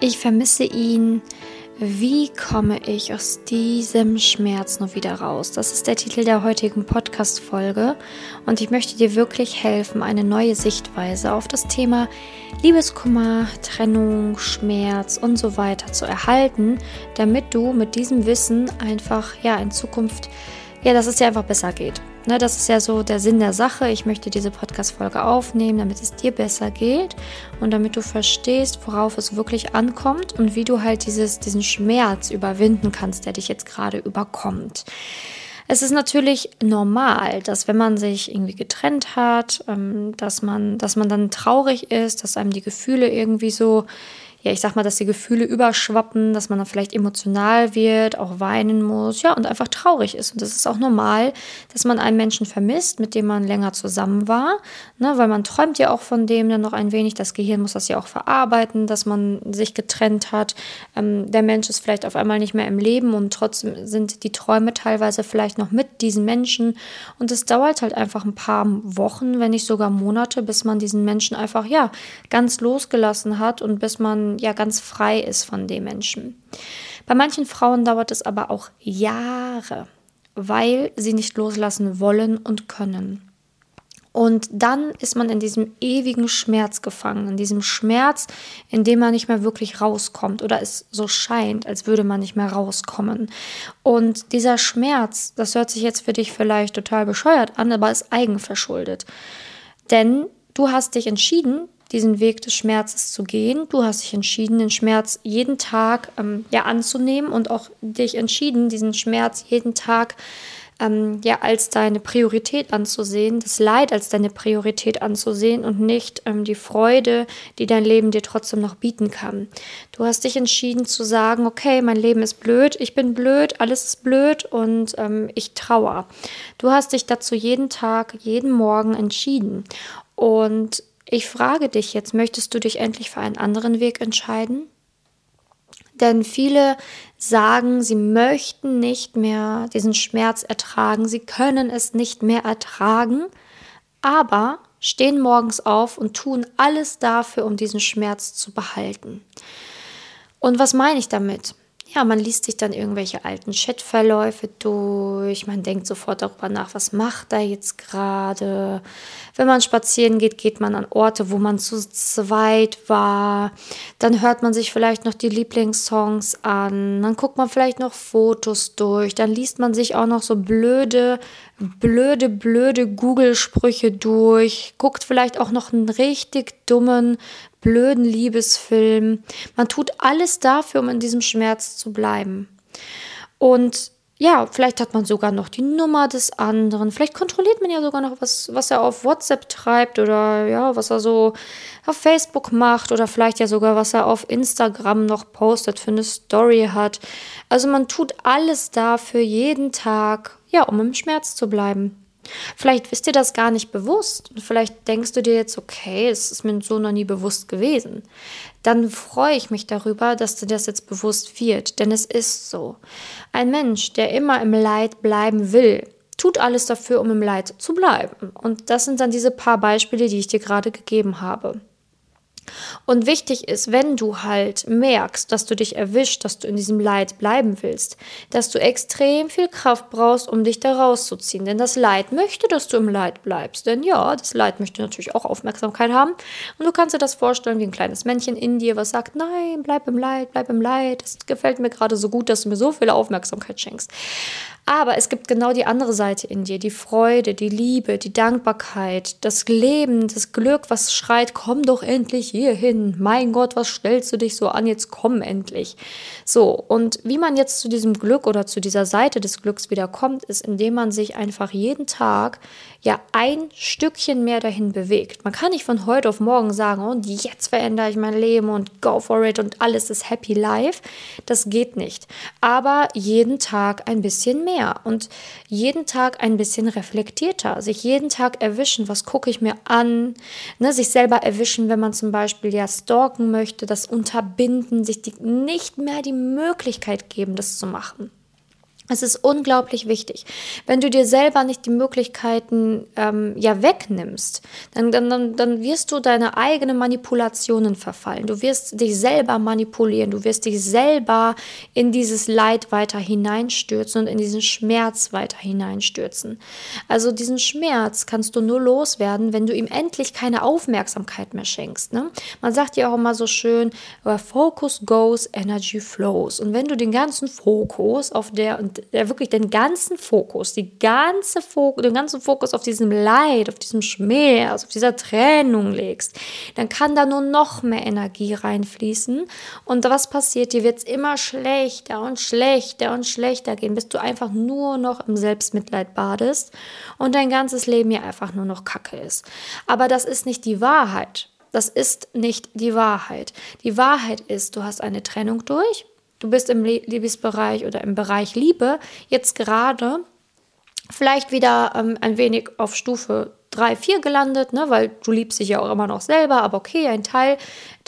Ich vermisse ihn. Wie komme ich aus diesem Schmerz nur wieder raus? Das ist der Titel der heutigen Podcast-Folge und ich möchte dir wirklich helfen, eine neue Sichtweise auf das Thema Liebeskummer, Trennung, Schmerz und so weiter zu erhalten, damit du mit diesem Wissen einfach ja in Zukunft ja, dass es dir einfach besser geht. Ne, das ist ja so der Sinn der Sache. Ich möchte diese Podcast-Folge aufnehmen, damit es dir besser geht und damit du verstehst, worauf es wirklich ankommt und wie du halt dieses, diesen Schmerz überwinden kannst, der dich jetzt gerade überkommt. Es ist natürlich normal, dass wenn man sich irgendwie getrennt hat, ähm, dass man, dass man dann traurig ist, dass einem die Gefühle irgendwie so ja, ich sag mal, dass die Gefühle überschwappen, dass man dann vielleicht emotional wird, auch weinen muss, ja, und einfach traurig ist. Und das ist auch normal, dass man einen Menschen vermisst, mit dem man länger zusammen war, ne, weil man träumt ja auch von dem dann noch ein wenig. Das Gehirn muss das ja auch verarbeiten, dass man sich getrennt hat. Ähm, der Mensch ist vielleicht auf einmal nicht mehr im Leben und trotzdem sind die Träume teilweise vielleicht noch mit diesen Menschen. Und es dauert halt einfach ein paar Wochen, wenn nicht sogar Monate, bis man diesen Menschen einfach, ja, ganz losgelassen hat und bis man ja ganz frei ist von dem Menschen. Bei manchen Frauen dauert es aber auch Jahre, weil sie nicht loslassen wollen und können. Und dann ist man in diesem ewigen Schmerz gefangen, in diesem Schmerz, in dem man nicht mehr wirklich rauskommt oder es so scheint, als würde man nicht mehr rauskommen. Und dieser Schmerz, das hört sich jetzt für dich vielleicht total bescheuert an, aber ist eigenverschuldet. Denn du hast dich entschieden, diesen Weg des Schmerzes zu gehen. Du hast dich entschieden, den Schmerz jeden Tag ähm, ja anzunehmen und auch dich entschieden, diesen Schmerz jeden Tag ähm, ja als deine Priorität anzusehen, das Leid als deine Priorität anzusehen und nicht ähm, die Freude, die dein Leben dir trotzdem noch bieten kann. Du hast dich entschieden zu sagen, okay, mein Leben ist blöd, ich bin blöd, alles ist blöd und ähm, ich trauer. Du hast dich dazu jeden Tag, jeden Morgen entschieden. Und ich frage dich jetzt, möchtest du dich endlich für einen anderen Weg entscheiden? Denn viele sagen, sie möchten nicht mehr diesen Schmerz ertragen, sie können es nicht mehr ertragen, aber stehen morgens auf und tun alles dafür, um diesen Schmerz zu behalten. Und was meine ich damit? Ja, man liest sich dann irgendwelche alten Chatverläufe durch, man denkt sofort darüber nach, was macht er jetzt gerade. Wenn man spazieren geht, geht man an Orte, wo man zu zweit war. Dann hört man sich vielleicht noch die Lieblingssongs an. Dann guckt man vielleicht noch Fotos durch. Dann liest man sich auch noch so blöde, blöde, blöde Google-Sprüche durch. Guckt vielleicht auch noch einen richtig dummen blöden Liebesfilm. Man tut alles dafür, um in diesem Schmerz zu bleiben. Und ja, vielleicht hat man sogar noch die Nummer des anderen. Vielleicht kontrolliert man ja sogar noch, was, was er auf WhatsApp treibt oder ja, was er so auf Facebook macht oder vielleicht ja sogar, was er auf Instagram noch postet, für eine Story hat. Also man tut alles dafür jeden Tag, ja, um im Schmerz zu bleiben. Vielleicht wisst ihr das gar nicht bewusst und vielleicht denkst du dir jetzt, okay, es ist mir so noch nie bewusst gewesen. Dann freue ich mich darüber, dass dir das jetzt bewusst wird, denn es ist so. Ein Mensch, der immer im Leid bleiben will, tut alles dafür, um im Leid zu bleiben. Und das sind dann diese paar Beispiele, die ich dir gerade gegeben habe. Und wichtig ist, wenn du halt merkst, dass du dich erwischt, dass du in diesem Leid bleiben willst, dass du extrem viel Kraft brauchst, um dich da rauszuziehen. Denn das Leid möchte, dass du im Leid bleibst. Denn ja, das Leid möchte natürlich auch Aufmerksamkeit haben. Und du kannst dir das vorstellen wie ein kleines Männchen in dir, was sagt, nein, bleib im Leid, bleib im Leid. Das gefällt mir gerade so gut, dass du mir so viel Aufmerksamkeit schenkst. Aber es gibt genau die andere Seite in dir, die Freude, die Liebe, die Dankbarkeit, das Leben, das Glück, was schreit, komm doch endlich hierhin. Mein Gott, was stellst du dich so an? Jetzt komm endlich. So, und wie man jetzt zu diesem Glück oder zu dieser Seite des Glücks wieder kommt, ist, indem man sich einfach jeden Tag ja ein Stückchen mehr dahin bewegt. Man kann nicht von heute auf morgen sagen, und jetzt verändere ich mein Leben und go for it und alles ist happy life. Das geht nicht. Aber jeden Tag ein bisschen mehr und jeden Tag ein bisschen reflektierter. Sich jeden Tag erwischen, was gucke ich mir an, ne, sich selber erwischen, wenn man zum Beispiel ja stalken möchte, das unterbinden, sich die, nicht mehr die Möglichkeit geben, das zu machen. Es ist unglaublich wichtig. Wenn du dir selber nicht die Möglichkeiten ähm, ja wegnimmst, dann, dann, dann wirst du deine eigenen Manipulationen verfallen. Du wirst dich selber manipulieren. Du wirst dich selber in dieses Leid weiter hineinstürzen und in diesen Schmerz weiter hineinstürzen. Also diesen Schmerz kannst du nur loswerden, wenn du ihm endlich keine Aufmerksamkeit mehr schenkst. Ne? Man sagt ja auch immer so schön, focus goes, energy flows. Und wenn du den ganzen Fokus auf der der wirklich den ganzen Fokus, die ganze Fokus, den ganzen Fokus auf diesem Leid, auf diesem Schmerz, auf dieser Trennung legst, dann kann da nur noch mehr Energie reinfließen. Und was passiert? Dir wird es immer schlechter und schlechter und schlechter gehen, bis du einfach nur noch im Selbstmitleid badest und dein ganzes Leben ja einfach nur noch Kacke ist. Aber das ist nicht die Wahrheit. Das ist nicht die Wahrheit. Die Wahrheit ist, du hast eine Trennung durch du bist im Liebesbereich oder im Bereich Liebe jetzt gerade vielleicht wieder ähm, ein wenig auf Stufe 3, 4 gelandet, ne, weil du liebst dich ja auch immer noch selber, aber okay, ein Teil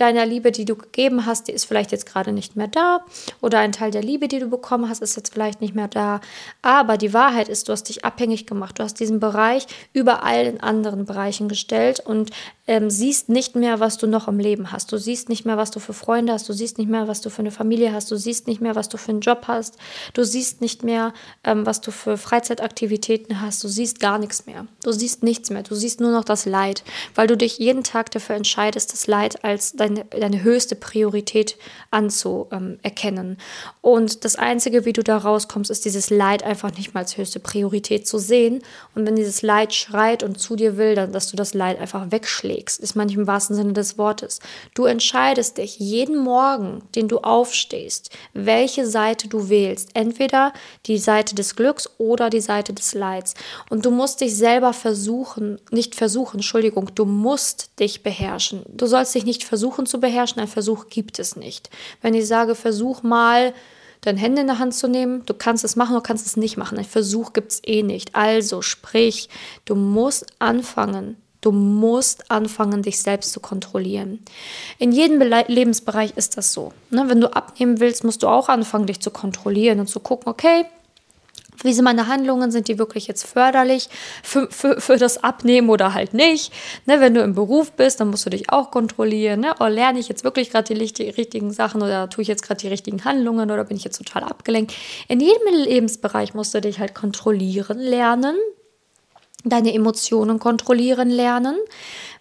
deiner Liebe, die du gegeben hast, die ist vielleicht jetzt gerade nicht mehr da oder ein Teil der Liebe, die du bekommen hast, ist jetzt vielleicht nicht mehr da. Aber die Wahrheit ist, du hast dich abhängig gemacht. Du hast diesen Bereich über allen anderen Bereichen gestellt und ähm, siehst nicht mehr, was du noch im Leben hast. Du siehst nicht mehr, was du für Freunde hast. Du siehst nicht mehr, was du für eine Familie hast. Du siehst nicht mehr, was du für einen Job hast. Du siehst nicht mehr, ähm, was du für Freizeitaktivitäten hast. Du siehst gar nichts mehr. Du siehst nichts mehr. Du siehst nur noch das Leid, weil du dich jeden Tag dafür entscheidest, das Leid als dein deine, deine höchste Priorität anzuerkennen. Und das Einzige, wie du da rauskommst, ist dieses Leid einfach nicht mal als höchste Priorität zu sehen. Und wenn dieses Leid schreit und zu dir will, dann, dass du das Leid einfach wegschlägst, ist manchmal im wahrsten Sinne des Wortes. Du entscheidest dich jeden Morgen, den du aufstehst, welche Seite du wählst. Entweder die Seite des Glücks oder die Seite des Leids. Und du musst dich selber versuchen, nicht versuchen, Entschuldigung, du musst dich beherrschen. Du sollst dich nicht versuchen, versuchen zu beherrschen. Ein Versuch gibt es nicht. Wenn ich sage, versuch mal, deine Hände in der Hand zu nehmen, du kannst es machen, du kannst es nicht machen. Ein Versuch gibt es eh nicht. Also sprich, du musst anfangen. Du musst anfangen, dich selbst zu kontrollieren. In jedem Be Lebensbereich ist das so. Ne? Wenn du abnehmen willst, musst du auch anfangen, dich zu kontrollieren und zu gucken, okay, wie sind meine Handlungen? Sind die wirklich jetzt förderlich für, für, für das Abnehmen oder halt nicht? Ne, wenn du im Beruf bist, dann musst du dich auch kontrollieren. Ne? Oh, lerne ich jetzt wirklich gerade die richtigen Sachen oder tue ich jetzt gerade die richtigen Handlungen oder bin ich jetzt total abgelenkt? In jedem Lebensbereich musst du dich halt kontrollieren lernen, deine Emotionen kontrollieren lernen,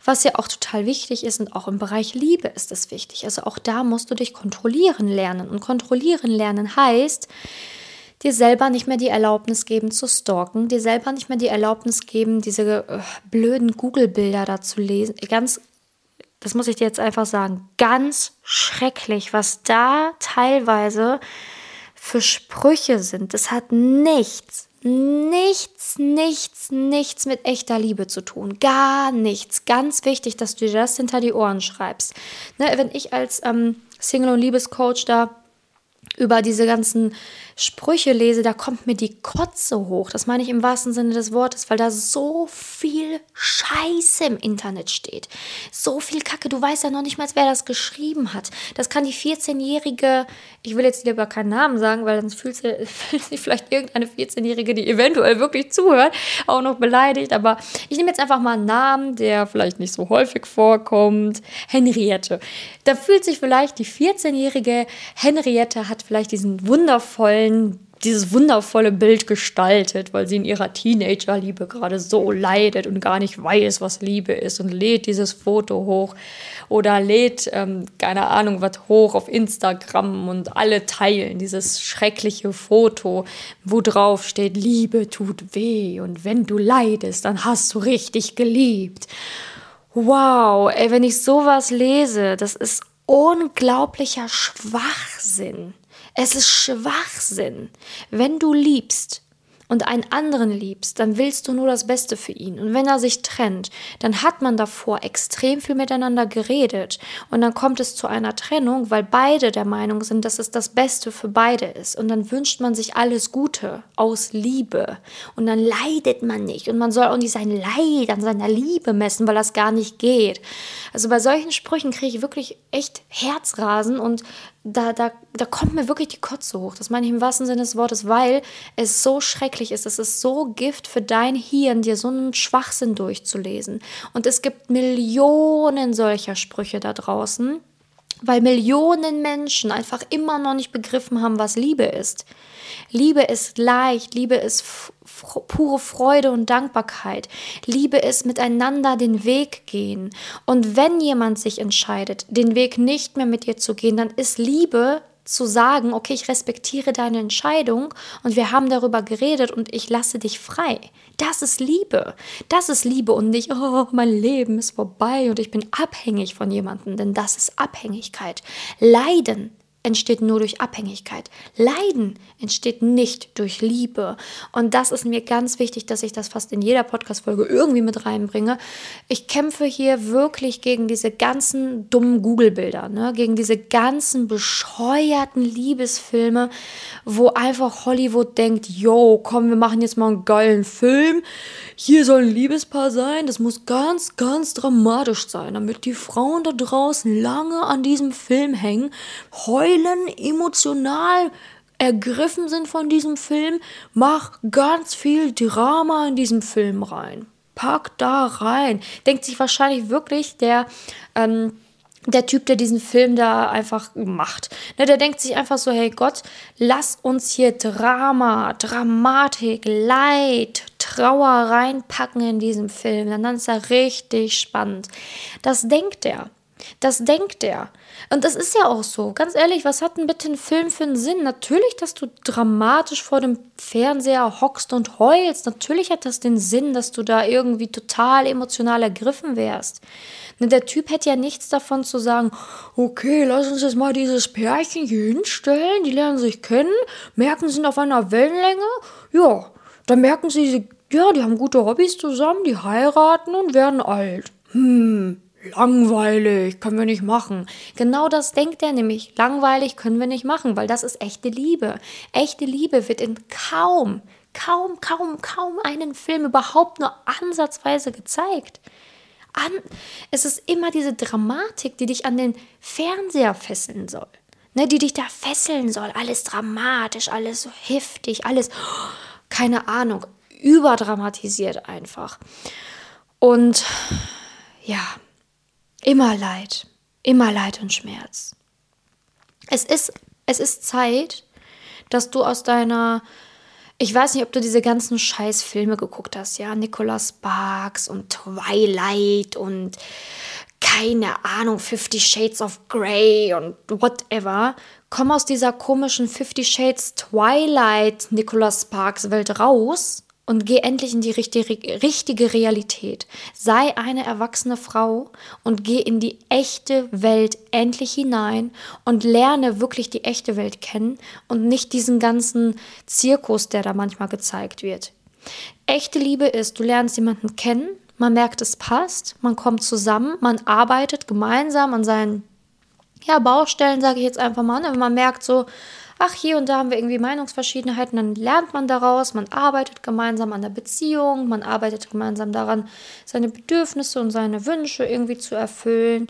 was ja auch total wichtig ist und auch im Bereich Liebe ist es wichtig. Also auch da musst du dich kontrollieren lernen. Und kontrollieren lernen heißt, dir selber nicht mehr die Erlaubnis geben zu stalken, dir selber nicht mehr die Erlaubnis geben, diese äh, blöden Google-Bilder da zu lesen. Ganz, das muss ich dir jetzt einfach sagen, ganz schrecklich, was da teilweise für Sprüche sind. Das hat nichts, nichts, nichts, nichts mit echter Liebe zu tun. Gar nichts. Ganz wichtig, dass du dir das hinter die Ohren schreibst. Ne, wenn ich als ähm, Single- und Liebescoach da über diese ganzen Sprüche lese, da kommt mir die Kotze hoch. Das meine ich im wahrsten Sinne des Wortes, weil da so viel Scheiße im Internet steht. So viel Kacke. Du weißt ja noch nicht mal, wer das geschrieben hat. Das kann die 14-jährige, ich will jetzt lieber keinen Namen sagen, weil dann fühlt sich vielleicht irgendeine 14-jährige, die eventuell wirklich zuhört, auch noch beleidigt. Aber ich nehme jetzt einfach mal einen Namen, der vielleicht nicht so häufig vorkommt. Henriette. Da fühlt sich vielleicht die 14-jährige Henriette hat vielleicht diesen wundervollen dieses wundervolle Bild gestaltet, weil sie in ihrer Teenagerliebe gerade so leidet und gar nicht weiß, was Liebe ist und lädt dieses Foto hoch oder lädt, ähm, keine Ahnung, was hoch auf Instagram und alle teilen dieses schreckliche Foto, wo drauf steht, Liebe tut weh und wenn du leidest, dann hast du richtig geliebt. Wow, ey, wenn ich sowas lese, das ist unglaublicher Schwachsinn. Es ist Schwachsinn. Wenn du liebst und einen anderen liebst, dann willst du nur das Beste für ihn. Und wenn er sich trennt, dann hat man davor extrem viel miteinander geredet und dann kommt es zu einer Trennung, weil beide der Meinung sind, dass es das Beste für beide ist. Und dann wünscht man sich alles Gute aus Liebe und dann leidet man nicht und man soll auch nicht sein Leid an seiner Liebe messen, weil das gar nicht geht. Also bei solchen Sprüchen kriege ich wirklich echt Herzrasen und da, da, da kommt mir wirklich die Kotze hoch. Das meine ich im wahrsten Sinne des Wortes, weil es so schrecklich ist. Es ist so Gift für dein Hirn, dir so einen Schwachsinn durchzulesen. Und es gibt Millionen solcher Sprüche da draußen, weil Millionen Menschen einfach immer noch nicht begriffen haben, was Liebe ist. Liebe ist leicht, Liebe ist pure Freude und Dankbarkeit. Liebe ist miteinander den Weg gehen. Und wenn jemand sich entscheidet, den Weg nicht mehr mit dir zu gehen, dann ist Liebe zu sagen, okay, ich respektiere deine Entscheidung und wir haben darüber geredet und ich lasse dich frei. Das ist Liebe. Das ist Liebe und nicht, oh, mein Leben ist vorbei und ich bin abhängig von jemandem, denn das ist Abhängigkeit. Leiden entsteht nur durch Abhängigkeit. Leiden entsteht nicht durch Liebe. Und das ist mir ganz wichtig, dass ich das fast in jeder Podcast-Folge irgendwie mit reinbringe. Ich kämpfe hier wirklich gegen diese ganzen dummen Google-Bilder, ne? gegen diese ganzen bescheuerten Liebesfilme, wo einfach Hollywood denkt, yo, komm, wir machen jetzt mal einen geilen Film. Hier soll ein Liebespaar sein. Das muss ganz, ganz dramatisch sein, damit die Frauen da draußen lange an diesem Film hängen. Heulen heulen, emotional ergriffen sind von diesem Film, mach ganz viel Drama in diesem Film rein. Pack da rein. Denkt sich wahrscheinlich wirklich der, ähm, der Typ, der diesen Film da einfach macht. Ne, der denkt sich einfach so, hey Gott, lass uns hier Drama, Dramatik, Leid, Trauer reinpacken in diesem Film. Dann ist er richtig spannend. Das denkt er. Das denkt er. Und das ist ja auch so. Ganz ehrlich, was hat denn bitte ein Film für einen Sinn? Natürlich, dass du dramatisch vor dem Fernseher hockst und heulst. Natürlich hat das den Sinn, dass du da irgendwie total emotional ergriffen wärst. Ne, der Typ hätte ja nichts davon zu sagen, okay, lass uns jetzt mal dieses Pärchen hier hinstellen, die lernen sich kennen, merken, sie sind auf einer Wellenlänge. Ja, dann merken sie, ja, die haben gute Hobbys zusammen, die heiraten und werden alt. Hm, Langweilig, können wir nicht machen. Genau das denkt er nämlich. Langweilig können wir nicht machen, weil das ist echte Liebe. Echte Liebe wird in kaum, kaum, kaum, kaum einen Film überhaupt nur ansatzweise gezeigt. An, es ist immer diese Dramatik, die dich an den Fernseher fesseln soll. Ne, die dich da fesseln soll. Alles dramatisch, alles so heftig, alles, keine Ahnung, überdramatisiert einfach. Und ja, Immer Leid, immer Leid und Schmerz. Es ist, es ist Zeit, dass du aus deiner, ich weiß nicht, ob du diese ganzen Scheißfilme geguckt hast, ja, Nicholas Sparks und Twilight und keine Ahnung, Fifty Shades of Grey und whatever. Komm aus dieser komischen Fifty Shades Twilight Nicholas Sparks Welt raus und geh endlich in die richtige, Realität. Sei eine erwachsene Frau und geh in die echte Welt endlich hinein und lerne wirklich die echte Welt kennen und nicht diesen ganzen Zirkus, der da manchmal gezeigt wird. Echte Liebe ist, du lernst jemanden kennen, man merkt, es passt, man kommt zusammen, man arbeitet gemeinsam an seinen ja, Baustellen, sage ich jetzt einfach mal. Ne? Man merkt so, ach, hier und da haben wir irgendwie Meinungsverschiedenheiten, dann lernt man daraus, man arbeitet gemeinsam an der Beziehung, man arbeitet gemeinsam daran, seine Bedürfnisse und seine Wünsche irgendwie zu erfüllen.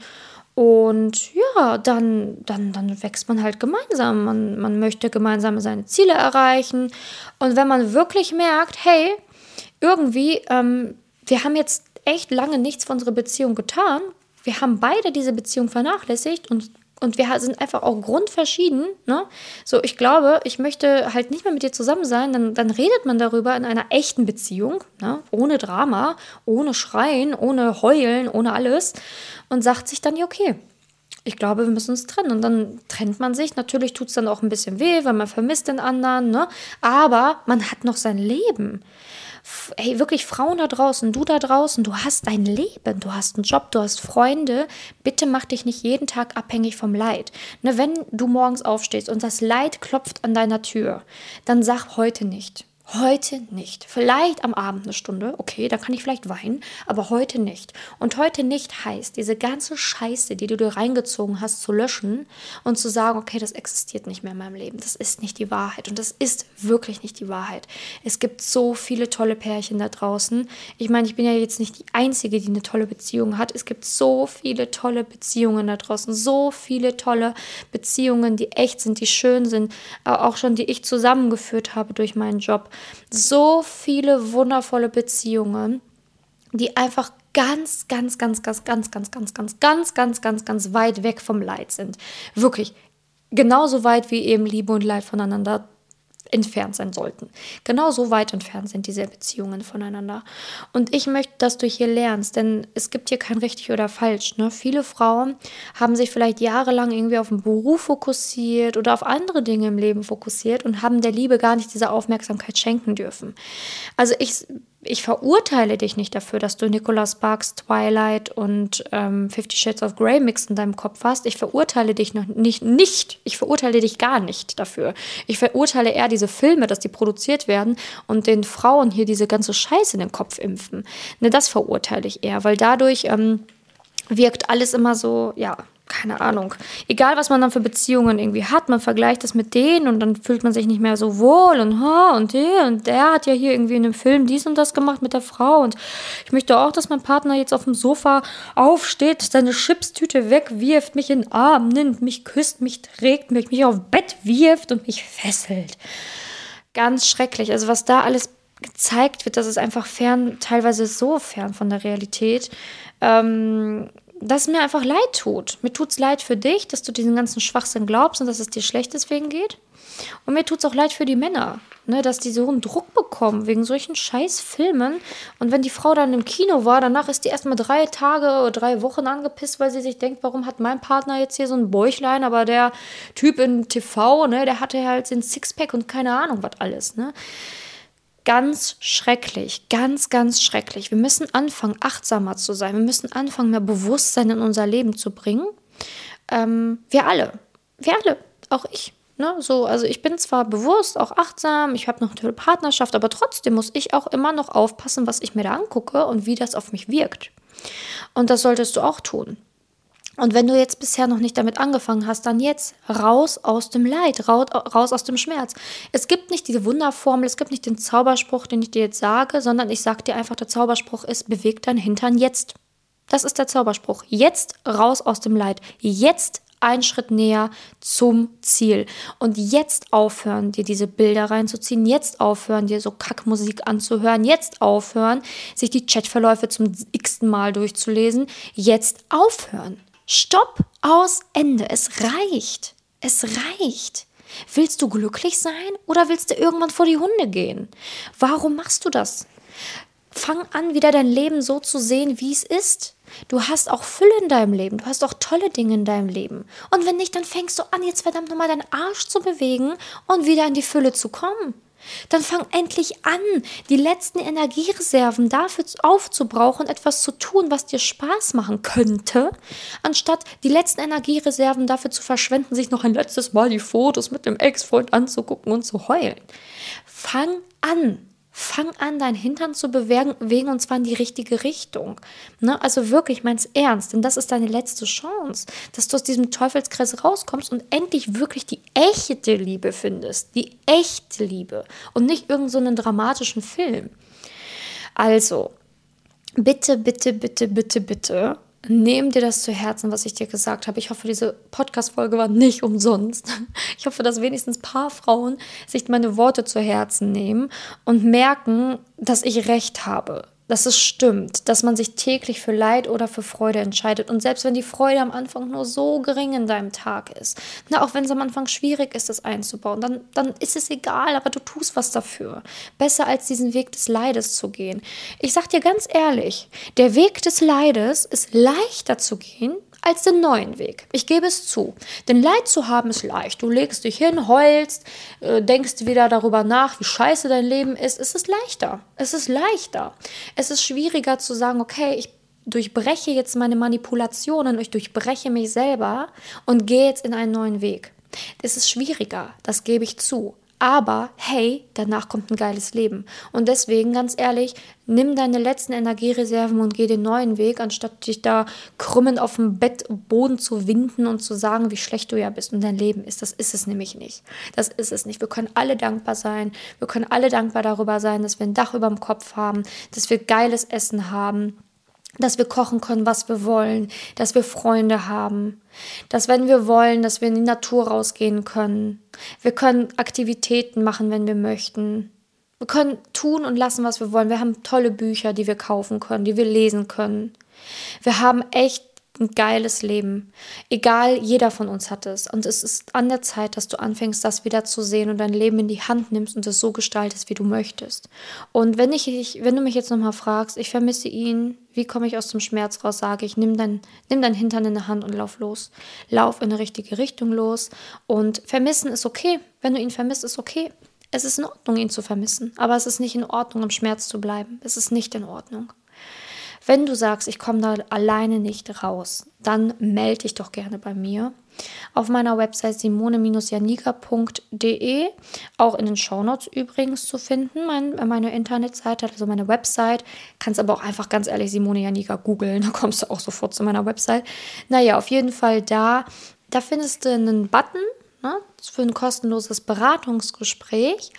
Und ja, dann, dann, dann wächst man halt gemeinsam. Man, man möchte gemeinsam seine Ziele erreichen. Und wenn man wirklich merkt, hey, irgendwie, ähm, wir haben jetzt echt lange nichts für unsere Beziehung getan, wir haben beide diese Beziehung vernachlässigt und und wir sind einfach auch grundverschieden. Ne? So, ich glaube, ich möchte halt nicht mehr mit dir zusammen sein. Dann, dann redet man darüber in einer echten Beziehung, ne? ohne Drama, ohne Schreien, ohne Heulen, ohne alles. Und sagt sich dann, ja, okay, ich glaube, wir müssen uns trennen. Und dann trennt man sich. Natürlich tut es dann auch ein bisschen weh, weil man vermisst den anderen. Ne? Aber man hat noch sein Leben hey, wirklich Frauen da draußen, du da draußen, du hast dein Leben, du hast einen Job, du hast Freunde. Bitte mach dich nicht jeden Tag abhängig vom Leid. Ne, wenn du morgens aufstehst und das Leid klopft an deiner Tür, dann sag heute nicht. Heute nicht. Vielleicht am Abend eine Stunde, okay, da kann ich vielleicht weinen, aber heute nicht. Und heute nicht heißt, diese ganze Scheiße, die du dir reingezogen hast, zu löschen und zu sagen, okay, das existiert nicht mehr in meinem Leben. Das ist nicht die Wahrheit. Und das ist wirklich nicht die Wahrheit. Es gibt so viele tolle Pärchen da draußen. Ich meine, ich bin ja jetzt nicht die Einzige, die eine tolle Beziehung hat. Es gibt so viele tolle Beziehungen da draußen. So viele tolle Beziehungen, die echt sind, die schön sind. Auch schon, die ich zusammengeführt habe durch meinen Job so viele wundervolle Beziehungen, die einfach ganz, ganz, ganz, ganz, ganz, ganz, ganz, ganz, ganz, ganz, ganz, ganz weit weg vom Leid sind. Wirklich genauso weit wie eben Liebe und Leid voneinander entfernt sein sollten. Genauso weit entfernt sind diese Beziehungen voneinander. Und ich möchte, dass du hier lernst, denn es gibt hier kein richtig oder falsch. Ne? Viele Frauen haben sich vielleicht jahrelang irgendwie auf den Beruf fokussiert oder auf andere Dinge im Leben fokussiert und haben der Liebe gar nicht diese Aufmerksamkeit schenken dürfen. Also ich ich verurteile dich nicht dafür, dass du Nicholas Sparks Twilight und ähm, Fifty Shades of Grey Mix in deinem Kopf hast. Ich verurteile dich noch nicht, nicht. Ich verurteile dich gar nicht dafür. Ich verurteile eher diese Filme, dass die produziert werden und den Frauen hier diese ganze Scheiße in den Kopf impfen. Ne, das verurteile ich eher, weil dadurch ähm, wirkt alles immer so, ja, keine Ahnung, egal was man dann für Beziehungen irgendwie hat, man vergleicht das mit denen und dann fühlt man sich nicht mehr so wohl und ha und der und der hat ja hier irgendwie in einem Film dies und das gemacht mit der Frau und ich möchte auch, dass mein Partner jetzt auf dem Sofa aufsteht, seine Chipstüte wegwirft, mich in den Arm nimmt, mich küsst, mich trägt, mich, mich auf Bett wirft und mich fesselt. Ganz schrecklich. Also was da alles gezeigt wird, das ist einfach fern, teilweise so fern von der Realität. Ähm, dass es mir einfach leid tut. Mir tut es leid für dich, dass du diesen ganzen Schwachsinn glaubst und dass es dir schlecht deswegen geht. Und mir tut es auch leid für die Männer, ne, dass die so einen Druck bekommen wegen solchen scheiß Filmen. Und wenn die Frau dann im Kino war, danach ist die erstmal drei Tage oder drei Wochen angepisst, weil sie sich denkt, warum hat mein Partner jetzt hier so ein Bäuchlein, aber der Typ in TV, ne, der hatte halt den Sixpack und keine Ahnung, was alles, ne ganz schrecklich, ganz, ganz schrecklich. Wir müssen anfangen, achtsamer zu sein. Wir müssen anfangen, mehr Bewusstsein in unser Leben zu bringen. Ähm, wir alle, wir alle, auch ich. Ne, so, also ich bin zwar bewusst, auch achtsam, ich habe noch eine Partnerschaft, aber trotzdem muss ich auch immer noch aufpassen, was ich mir da angucke und wie das auf mich wirkt. Und das solltest du auch tun. Und wenn du jetzt bisher noch nicht damit angefangen hast, dann jetzt raus aus dem Leid, raus aus dem Schmerz. Es gibt nicht diese Wunderformel, es gibt nicht den Zauberspruch, den ich dir jetzt sage, sondern ich sage dir einfach, der Zauberspruch ist, beweg dein Hintern jetzt. Das ist der Zauberspruch. Jetzt raus aus dem Leid. Jetzt einen Schritt näher zum Ziel. Und jetzt aufhören, dir diese Bilder reinzuziehen, jetzt aufhören, dir so Kackmusik anzuhören, jetzt aufhören, sich die Chatverläufe zum x-ten Mal durchzulesen, jetzt aufhören. Stopp, aus, Ende. Es reicht. Es reicht. Willst du glücklich sein oder willst du irgendwann vor die Hunde gehen? Warum machst du das? Fang an, wieder dein Leben so zu sehen, wie es ist. Du hast auch Fülle in deinem Leben, du hast auch tolle Dinge in deinem Leben. Und wenn nicht, dann fängst du an, jetzt verdammt nochmal deinen Arsch zu bewegen und wieder in die Fülle zu kommen. Dann fang endlich an, die letzten Energiereserven dafür aufzubrauchen, etwas zu tun, was dir Spaß machen könnte, anstatt die letzten Energiereserven dafür zu verschwenden, sich noch ein letztes Mal die Fotos mit dem Ex-Freund anzugucken und zu heulen. Fang an. Fang an, dein Hintern zu bewegen und zwar in die richtige Richtung. Ne? Also wirklich, mein's ernst, denn das ist deine letzte Chance, dass du aus diesem Teufelskreis rauskommst und endlich wirklich die echte Liebe findest. Die echte Liebe und nicht irgendeinen so dramatischen Film. Also, bitte, bitte, bitte, bitte, bitte Nimm dir das zu Herzen, was ich dir gesagt habe. Ich hoffe, diese Podcast-Folge war nicht umsonst. Ich hoffe, dass wenigstens ein paar Frauen sich meine Worte zu Herzen nehmen und merken, dass ich recht habe dass es stimmt, dass man sich täglich für Leid oder für Freude entscheidet. Und selbst wenn die Freude am Anfang nur so gering in deinem Tag ist, na, auch wenn es am Anfang schwierig ist, das einzubauen, dann, dann ist es egal, aber du tust was dafür. Besser als diesen Weg des Leides zu gehen. Ich sag dir ganz ehrlich, der Weg des Leides ist leichter zu gehen, als den neuen Weg. Ich gebe es zu. Denn Leid zu haben ist leicht. Du legst dich hin, heulst, äh, denkst wieder darüber nach, wie scheiße dein Leben ist. Es ist leichter. Es ist leichter. Es ist schwieriger zu sagen, okay, ich durchbreche jetzt meine Manipulationen, ich durchbreche mich selber und gehe jetzt in einen neuen Weg. Es ist schwieriger, das gebe ich zu. Aber hey, danach kommt ein geiles Leben. Und deswegen, ganz ehrlich, nimm deine letzten Energiereserven und geh den neuen Weg, anstatt dich da krümmend auf dem Bett, Boden zu winden und zu sagen, wie schlecht du ja bist und dein Leben ist. Das ist es nämlich nicht. Das ist es nicht. Wir können alle dankbar sein. Wir können alle dankbar darüber sein, dass wir ein Dach über dem Kopf haben, dass wir geiles Essen haben dass wir kochen können, was wir wollen, dass wir Freunde haben, dass wenn wir wollen, dass wir in die Natur rausgehen können. Wir können Aktivitäten machen, wenn wir möchten. Wir können tun und lassen, was wir wollen. Wir haben tolle Bücher, die wir kaufen können, die wir lesen können. Wir haben echt ein geiles Leben. Egal, jeder von uns hat es. Und es ist an der Zeit, dass du anfängst, das wieder zu sehen und dein Leben in die Hand nimmst und es so gestaltest, wie du möchtest. Und wenn ich, wenn du mich jetzt nochmal fragst, ich vermisse ihn, wie komme ich aus dem Schmerz raus, sage ich, nimm dein, nimm dein Hintern in der Hand und lauf los. Lauf in eine richtige Richtung los. Und vermissen ist okay. Wenn du ihn vermisst, ist okay. Es ist in Ordnung, ihn zu vermissen. Aber es ist nicht in Ordnung, im Schmerz zu bleiben. Es ist nicht in Ordnung. Wenn du sagst, ich komme da alleine nicht raus, dann melde dich doch gerne bei mir. Auf meiner Website simone-janika.de, auch in den Shownotes übrigens zu finden, mein, meine Internetseite, also meine Website. Kannst aber auch einfach ganz ehrlich Simone Janika googeln, da kommst du auch sofort zu meiner Website. Naja, auf jeden Fall da, da findest du einen Button ne, für ein kostenloses Beratungsgespräch.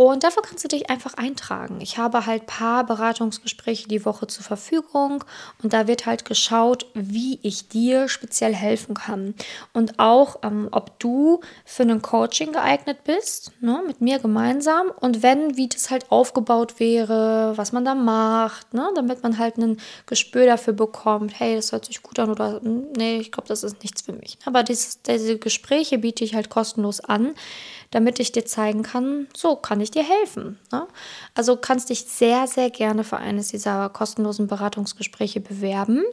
Und dafür kannst du dich einfach eintragen. Ich habe halt paar Beratungsgespräche die Woche zur Verfügung und da wird halt geschaut, wie ich dir speziell helfen kann. Und auch, ähm, ob du für ein Coaching geeignet bist, ne, mit mir gemeinsam. Und wenn, wie das halt aufgebaut wäre, was man da macht, ne, damit man halt ein Gespür dafür bekommt, hey, das hört sich gut an oder hm, nee, ich glaube, das ist nichts für mich. Aber dieses, diese Gespräche biete ich halt kostenlos an damit ich dir zeigen kann, so kann ich dir helfen. Ne? Also kannst dich sehr, sehr gerne für eines dieser kostenlosen Beratungsgespräche bewerben.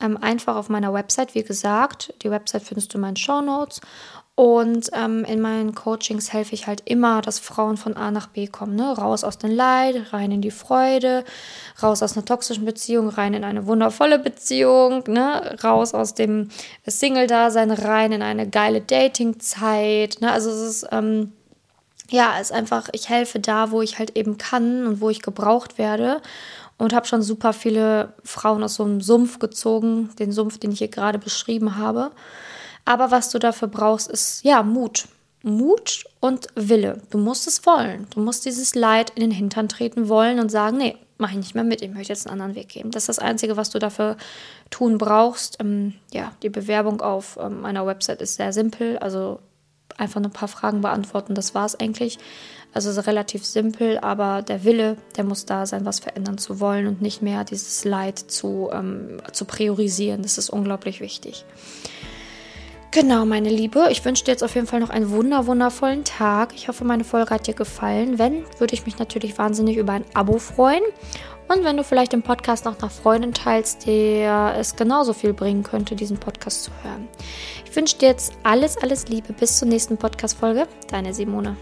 Ähm, einfach auf meiner Website, wie gesagt, die Website findest du in meinen Show Notes und ähm, in meinen Coachings helfe ich halt immer, dass Frauen von A nach B kommen. Ne? Raus aus dem Leid, rein in die Freude, raus aus einer toxischen Beziehung, rein in eine wundervolle Beziehung, ne? raus aus dem Single-Dasein, rein in eine geile Dating-Zeit. Ne? Also es ist, ähm, ja, es ist einfach, ich helfe da, wo ich halt eben kann und wo ich gebraucht werde. Und habe schon super viele Frauen aus so einem Sumpf gezogen, den Sumpf, den ich hier gerade beschrieben habe. Aber was du dafür brauchst, ist ja Mut. Mut und Wille. Du musst es wollen. Du musst dieses Leid in den Hintern treten wollen und sagen, nee, mache ich nicht mehr mit. Ich möchte jetzt einen anderen Weg gehen. Das ist das Einzige, was du dafür tun brauchst. Ähm, ja, die Bewerbung auf ähm, meiner Website ist sehr simpel. Also einfach ein paar Fragen beantworten. Das war es eigentlich. Also relativ simpel, aber der Wille, der muss da sein, was verändern zu wollen und nicht mehr dieses Leid zu, ähm, zu priorisieren. Das ist unglaublich wichtig. Genau, meine Liebe. Ich wünsche dir jetzt auf jeden Fall noch einen wunder wundervollen Tag. Ich hoffe, meine Folge hat dir gefallen. Wenn, würde ich mich natürlich wahnsinnig über ein Abo freuen. Und wenn du vielleicht den Podcast noch nach Freunden teilst, der es genauso viel bringen könnte, diesen Podcast zu hören. Ich wünsche dir jetzt alles, alles Liebe. Bis zur nächsten Podcast-Folge. Deine Simone.